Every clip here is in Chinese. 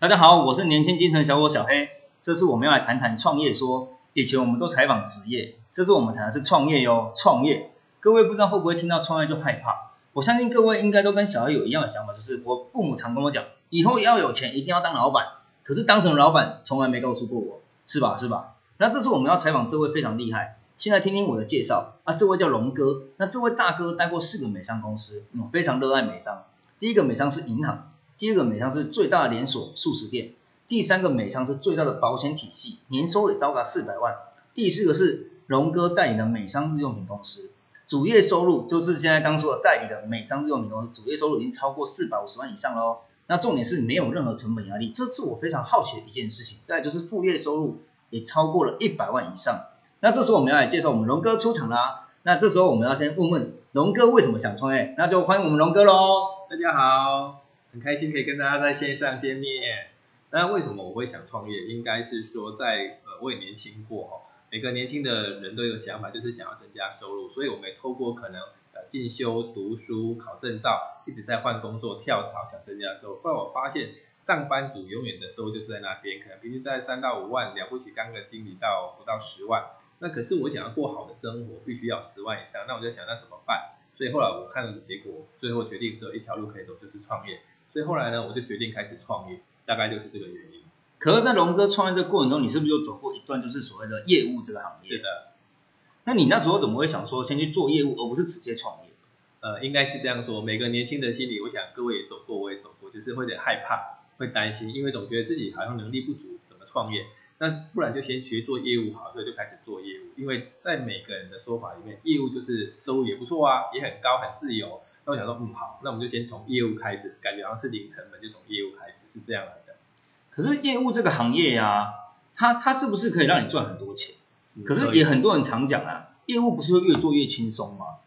大家好，我是年轻精神小伙小黑。这次我们要来谈谈创业说。以前我们都采访职业，这次我们谈的是创业哟。创业，各位不知道会不会听到创业就害怕？我相信各位应该都跟小黑有一样的想法，就是我父母常跟我讲，以后要有钱，一定要当老板。可是当成老板，从来没告诉过我，是吧？是吧？那这次我们要采访这位非常厉害，现在听听我的介绍啊。这位叫龙哥，那这位大哥待过四个美商公司，嗯，非常热爱美商。第一个美商是银行。第二个美商是最大的连锁素食店，第三个美商是最大的保险体系，年收也高达四百万。第四个是龙哥代理的美商日用品公司，主业收入就是现在刚说的代理的美商日用品公司，主业收入已经超过四百五十万以上喽。那重点是没有任何成本压力，这是我非常好奇的一件事情。再就是副业收入也超过了一百万以上。那这时候我们要来介绍我们龙哥出场啦。那这时候我们要先问问龙哥为什么想创业，那就欢迎我们龙哥喽。大家好。很开心可以跟大家在线上见面。那为什么我会想创业？应该是说，在呃，我也年轻过哈。每个年轻的人都有想法，就是想要增加收入。所以我们透过可能呃进修、读书、考证照，一直在换工作、跳槽，想增加收入。后来我发现，上班族永远的收入就是在那边，可能平均在三到五万，了不起当个经理到不到十万。那可是我想要过好的生活，必须要十万以上。那我就想，那怎么办？所以后来我看了结果，最后决定只有一条路可以走，就是创业。所以后来呢，我就决定开始创业，大概就是这个原因。可是，在龙哥创业这个过程中，你是不是有走过一段就是所谓的业务这个行业？是的。那你那时候怎么会想说先去做业务，而不是直接创业？呃，应该是这样说。每个年轻的心里，我想各位也走过，我也走过，就是会有点害怕，会担心，因为总觉得自己好像能力不足，怎么创业？那不然就先学做业务好，所以就开始做业务。因为在每个人的说法里面，业务就是收入也不错啊，也很高，很自由。那我想说，嗯，好，那我们就先从业务开始，感觉好像是零成本，就从业务开始，是这样来的。可是业务这个行业呀，它它是不是可以让你赚很多钱？可是也很多人常讲啊，业务不是会越做越轻松吗？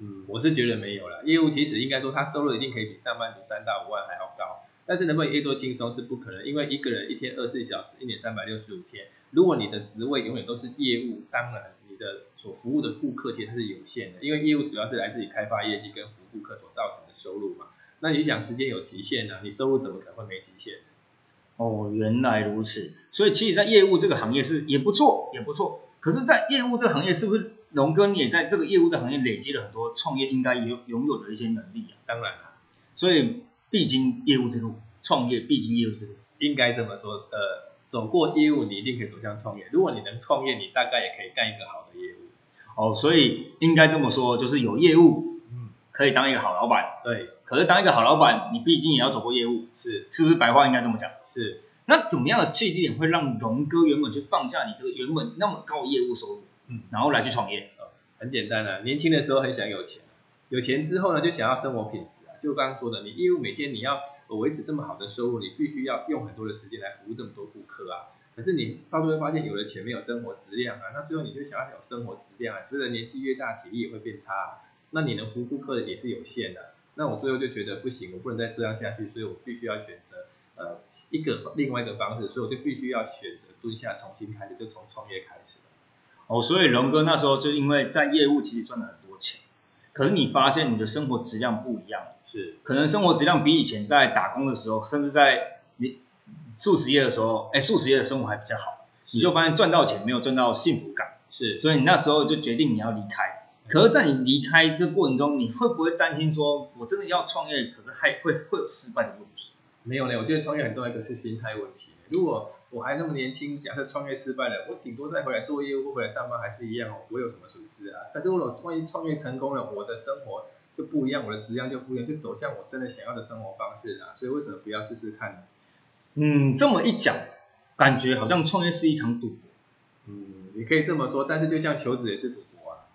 嗯，我是觉得没有了。业务其实应该说，他收入一定可以比上班族三到五万还要高，但是能不能越做轻松是不可能，因为一个人一天二十四小时，一年三百六十五天，如果你的职位永远都是业务，当然。的所服务的顾客其实它是有限的，因为业务主要是来自于开发业绩跟服务顾客所造成的收入嘛。那你想时间有极限呢？你收入怎么可能会没极限？哦，原来如此。所以其实，在业务这个行业是也不错，也不错。可是，在业务这个行业，是不是龙哥你也在这个业务的行业累积了很多创业应该有拥有的一些能力啊？当然了，所以必经业务之路，创业必经业务之路，应该这么说。呃。走过业务，你一定可以走向创业。如果你能创业，你大概也可以干一个好的业务。哦，所以应该这么说，就是有业务，嗯，可以当一个好老板。对。可是当一个好老板，你毕竟也要走过业务。是。是不是白话应该这么讲？是。那怎么样的契机点会让龙哥原本去放下你这个原本那么高业务收入，嗯，然后来去创业？很简单啊，年轻的时候很想有钱，有钱之后呢，就想要生活品质啊。就刚刚说的，你业务每天你要。我维持这么好的收入，你必须要用很多的时间来服务这么多顾客啊。可是你到最后发现，有了钱没有生活质量啊。那最后你就想要有生活质量啊，随着年纪越大，体力也会变差。那你能服务顾客的也是有限的。那我最后就觉得不行，我不能再这样下去，所以我必须要选择呃一个另外一个方式，所以我就必须要选择蹲下重新开始，就从创业开始哦，所以龙哥那时候就因为在业务其实赚了很，可是你发现你的生活质量不一样。是，可能生活质量比以前在打工的时候，甚至在你素食业的时候，哎，素食业的生活还比较好，你就发现赚到钱没有赚到幸福感，是，所以你那时候就决定你要离开。可是，在你离开这过程中，你会不会担心说，我真的要创业，可是还会会有失败的问题？没有呢，我觉得创业很重要一个是心态问题。如果我还那么年轻，假设创业失败了，我顶多再回来做业务或回来上班还是一样哦，不会有什么损失啊。但是如果万一创业成功了，我的生活。就不一样，我的质量就不一样，就走向我真的想要的生活方式啊。所以为什么不要试试看呢？嗯，这么一讲，感觉好像创业是一场赌博。嗯，你可以这么说，但是就像求职也是赌博啊。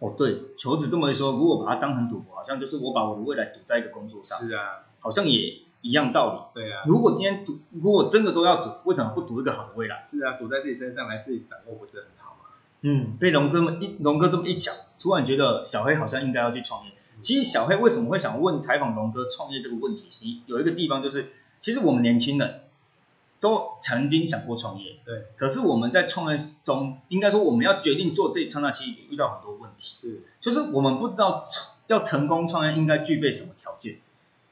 哦，对，求职这么一说，如果把它当成赌博，好像就是我把我的未来赌在一个工作上。是啊，好像也一样道理。对啊，如果今天赌，如果真的都要赌，为什么不赌一个好的未来？是啊，赌在自己身上来自己掌握，不是很好吗？嗯，被龙哥一龙哥这么一讲，突然觉得小黑好像应该要去创业。其实小黑为什么会想问采访龙哥创业这个问题？其有一个地方就是，其实我们年轻人都曾经想过创业，对。可是我们在创业中，应该说我们要决定做这一刹那，其实遇到很多问题。是，就是我们不知道要成功创业应该具备什么条件。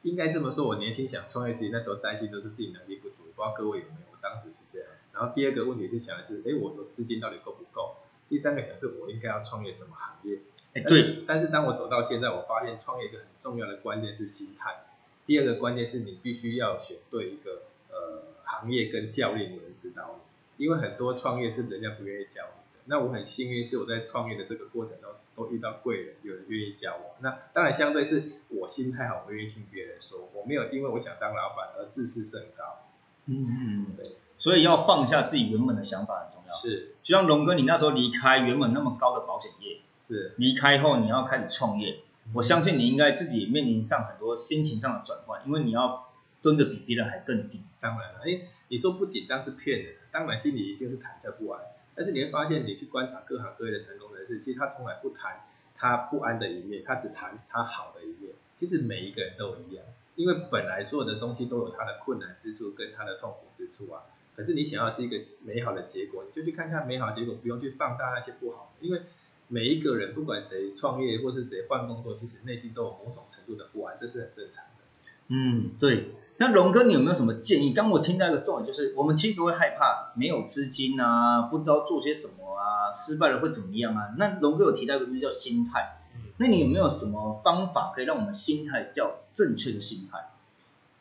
应该这么说，我年轻想创业时，那时候担心都是自己能力不足，不知道各位有没有？我当时是这样。然后第二个问题是想的是，哎，我的资金到底够不够？第三个想是，我应该要创业什么行业？哎，对。但是当我走到现在，我发现创业一个很重要的关键是心态。第二个关键是你必须要选对一个呃行业跟教练，有人指导你。因为很多创业是人家不愿意教你的。那我很幸运是我在创业的这个过程中。都遇到贵人，有人愿意教我。那当然，相对是我心态好，我愿意听别人说。我没有因为我想当老板而自视甚高。嗯嗯，对。所以要放下自己原本的想法很重要。是，就像龙哥，你那时候离开原本那么高的保险业，是离开后你要开始创业。我相信你应该自己面临上很多心情上的转换，因为你要蹲的比别人还更低。当然了，哎，你说不紧张是骗人，当然心里一定是忐忑不安。但是你会发现，你去观察各行各业的成功人士，其实他从来不谈他不安的一面，他只谈他好的一面。其实每一个人都一样，因为本来所有的东西都有它的困难之处跟它的痛苦之处啊。可是你想要是一个美好的结果，你就去看看美好结果，不用去放大那些不好的。因为每一个人，不管谁创业或是谁换工作，其实内心都有某种程度的不安，这是很正常的。嗯，对。那龙哥，你有没有什么建议？刚我听到一个重点，就是我们其实都会害怕没有资金啊，不知道做些什么啊，失败了会怎么样啊？那龙哥有提到一个东西叫心态，那你有没有什么方法可以让我们心态叫正确的心态？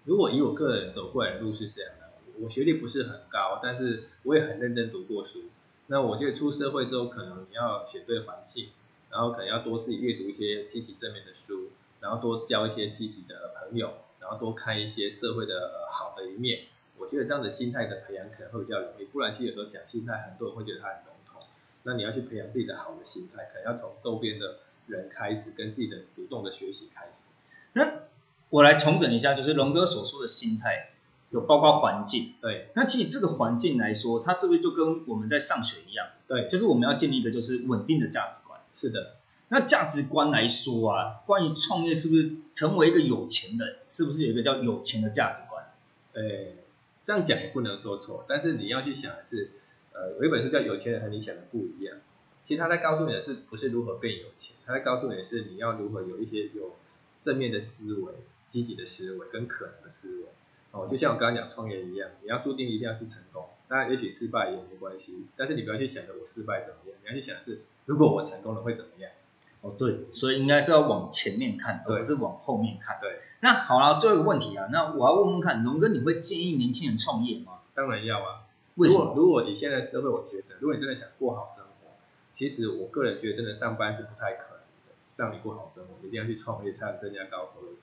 如果以我个人走过来的路是这样的，我学历不是很高，但是我也很认真读过书。那我觉得出社会之后，可能你要选对环境，然后可能要多自己阅读一些积极正面的书，然后多交一些积极的朋友。然后多看一些社会的好的一面，我觉得这样的心态的培养可能会比较容易。不然，其实有时候讲心态，很多人会觉得它很笼统。那你要去培养自己的好的心态，可能要从周边的人开始，跟自己的主动的学习开始。那我来重整一下，就是龙哥所说的心态，有包括环境。对。那其实这个环境来说，它是不是就跟我们在上学一样？对。就是我们要建立一个就是稳定的价值观。是的。那价值观来说啊，关于创业是不是成为一个有钱人，是不是有一个叫有钱的价值观？诶，这样讲也不能说错，但是你要去想的是，呃，有一本书叫《有钱人和你想的不一样》，其实他在告诉你的是不是如何变有钱，他在告诉你的是你要如何有一些有正面的思维、积极的思维跟可能的思维。哦，就像我刚刚讲创业一样，你要注定一定要是成功，当然也许失败也没关系，但是你不要去想着我失败怎么样，你要去想的是如果我成功了会怎么样。哦，对，所以应该是要往前面看，而不是往后面看。对，那好了，最后一个问题啊，那我要问问看，龙哥，你会建议年轻人创业吗？当然要啊。为什么？如果你现在社会，我觉得，如果你真的想过好生活，其实我个人觉得，真的上班是不太可能的。让你过好生活，一定要去创业，才能增加高收入。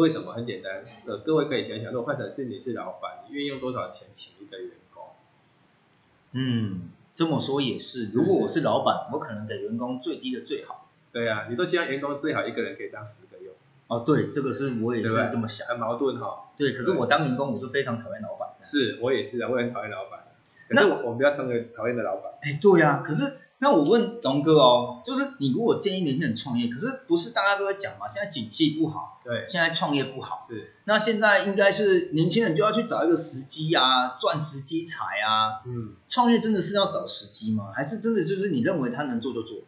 为什么？很简单，呃，各位可以想想，如果换成是你是老板，你愿意用多少钱请一个员工？嗯，这么说也是。如果我是老板，我可能给员工最低的最好。对呀，你都希望员工最好一个人可以当十个用。哦，对，这个是我也是这么想。很矛盾哈。对，可是我当员工，我就非常讨厌老板。是我也是啊，我很讨厌老板。那我我们不要成为讨厌的老板。哎，对呀，可是那我问龙哥哦，就是你如果建议年轻人创业，可是不是大家都在讲嘛？现在景气不好，对，现在创业不好。是。那现在应该是年轻人就要去找一个时机啊，赚时机财啊。嗯。创业真的是要找时机吗？还是真的就是你认为他能做就做？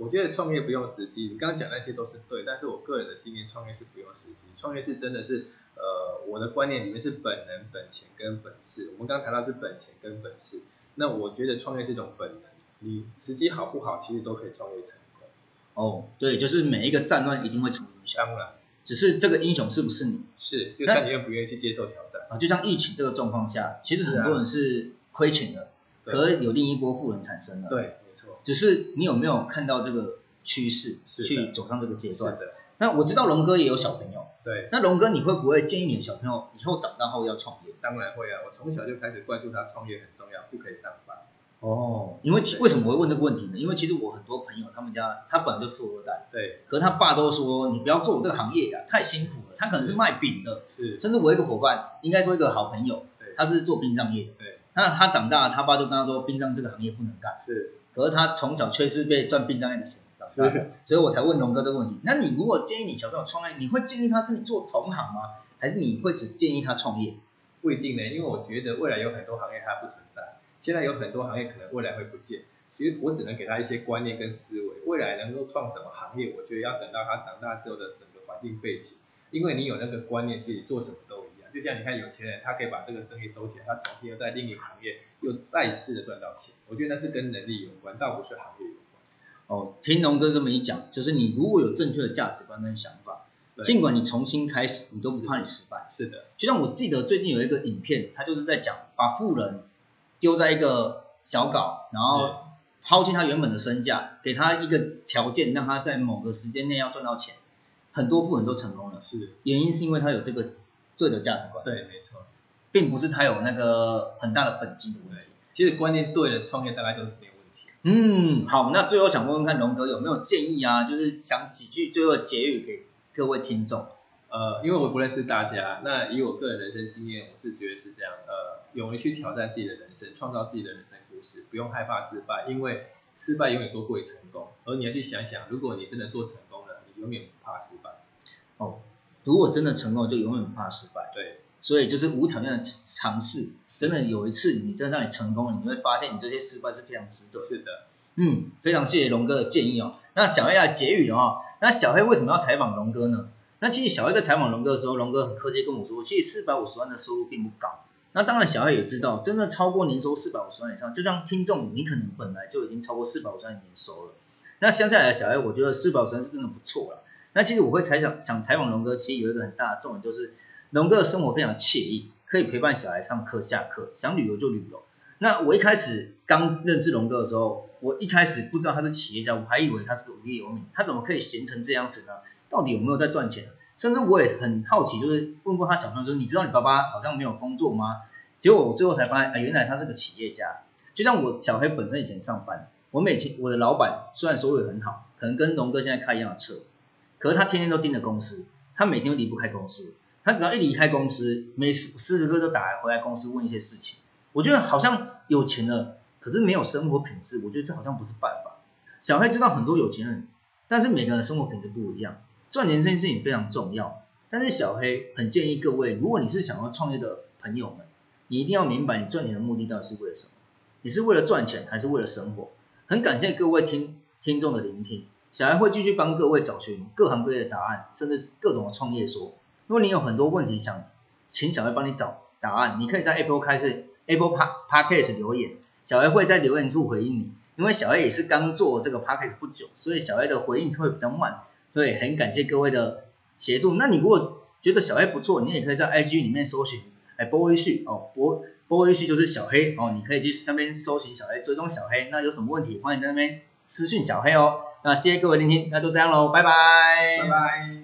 我觉得创业不用时机，你刚刚讲那些都是对，但是我个人的经验，创业是不用时机。创业是真的是，呃，我的观念里面是本能、本钱跟本事。我们刚刚谈到是本钱跟本事，那我觉得创业是一种本能，你时机好不好，其实都可以创业成功。哦，对，就是每一个战乱一定会出英雄，当然，只是这个英雄是不是你？是，就看你愿不愿意去接受挑战啊。就像疫情这个状况下，其实很多人是亏钱的，可是有另一波富人产生了。对。只是你有没有看到这个趋势，去走上这个阶段？是的。那我知道龙哥也有小朋友，对。那龙哥，你会不会建议你的小朋友以后长大后要创业？当然会啊！我从小就开始灌输他创业很重要，不可以上班。哦。因为为什么我会问这个问题呢？因为其实我很多朋友，他们家他本来就富二代，对。可是他爸都说，你不要做我这个行业呀，太辛苦了。他可能是卖饼的，是。甚至我一个伙伴，应该说一个好朋友，他是做殡葬业，对。那他长大，他爸就跟他说，殡葬这个行业不能干，是。可是他从小却是被赚殡葬业的钱长大的，所以我才问龙哥这个问题。那你如果建议你小朋友创业，你会建议他跟你做同行吗？还是你会只建议他创业？不一定呢，因为我觉得未来有很多行业它不存在，现在有很多行业可能未来会不见。其实我只能给他一些观念跟思维，未来能够创什么行业，我觉得要等到他长大之后的整个环境背景，因为你有那个观念，其实做什么都一样。就像你看有钱人，他可以把这个生意收起来，他重新又在另一个行业又再次的赚到钱。我觉得那是跟能力有关，倒不是行业有关。哦，听龙哥这么一讲，就是你如果有正确的价值观跟想法，对尽管你重新开始，你都不怕你失败。是的，就像我记得最近有一个影片，他就是在讲把富人丢在一个小岛，然后抛弃他原本的身价，给他一个条件，让他在某个时间内要赚到钱。很多富人都成功了，是，原因是因为他有这个对的价值观，对，没错。并不是他有那个很大的本金的问题。其实观念对了，创业大概就没有问题。嗯，好，那最后想问问看龙哥有没有建议啊？就是讲几句最后的结语给各位听众。呃，因为我不认识大家，那以我个人人生经验，我是觉得是这样，呃，勇于去挑战自己的人生，创造自己的人生故事，不用害怕失败，因为失败永远都过于成功。而你要去想想，如果你真的做成功了，你永远不怕失败。哦，如果真的成功，就永远不怕失败。对，所以就是无条件的尝试，真的有一次你真的让你成功了，你会发现你这些失败是非常值得。是的，嗯，非常谢谢龙哥的建议哦。那小黑来结语了哦。那小黑为什么要采访龙哥呢？那其实小黑在采访龙哥的时候，龙哥很客气跟我说，其实四百五十万的收入并不高。那当然，小黑也知道，真的超过年收四百五十万以上，就像听众，你可能本来就已经超过四百五十万年收了。那相下来的小黑，我觉得四百五十万是真的不错了。那其实我会采想想采访龙哥，其实有一个很大的重点，就是龙哥的生活非常惬意，可以陪伴小孩上课下课，想旅游就旅游。那我一开始刚认识龙哥的时候，我一开始不知道他是企业家，我还以为他是个无业游民，他怎么可以闲成这样子呢？到底有没有在赚钱？甚至我也很好奇，就是问过他小朋友说：“你知道你爸爸好像没有工作吗？”结果我最后才发现，啊，原来他是个企业家。就像我小黑本身以前上班，我每天我的老板虽然收入也很好，可能跟龙哥现在开一样的车，可是他天天都盯着公司，他每天都离不开公司。他只要一离开公司，每时时时刻刻都打来回来公司问一些事情。我觉得好像有钱了，可是没有生活品质，我觉得这好像不是办法。小黑知道很多有钱人，但是每个人生活品质不一样，赚钱这件事情非常重要。但是小黑很建议各位，如果你是想要创业的朋友们，你一定要明白你赚钱的目的到底是为了什么？你是为了赚钱还是为了生活？很感谢各位听听众的聆听，小黑会继续帮各位找寻各行各业的答案，甚至各种的创业说。如果你有很多问题想请小黑帮你找答案，你可以在 Apple 开始 Apple Par Podcast 留言，小黑会在留言处回应你。因为小黑也是刚做这个 Podcast 不久，所以小黑的回应是会比较慢，所以很感谢各位的协助。那你如果觉得小黑不错，你也可以在 IG 里面搜寻哎波威旭哦波波威旭就是小黑哦，你可以去那边搜寻小黑，追踪小黑。那有什么问题，欢迎在那边私讯小黑哦。那谢谢各位聆听，那就这样喽，拜拜，拜拜。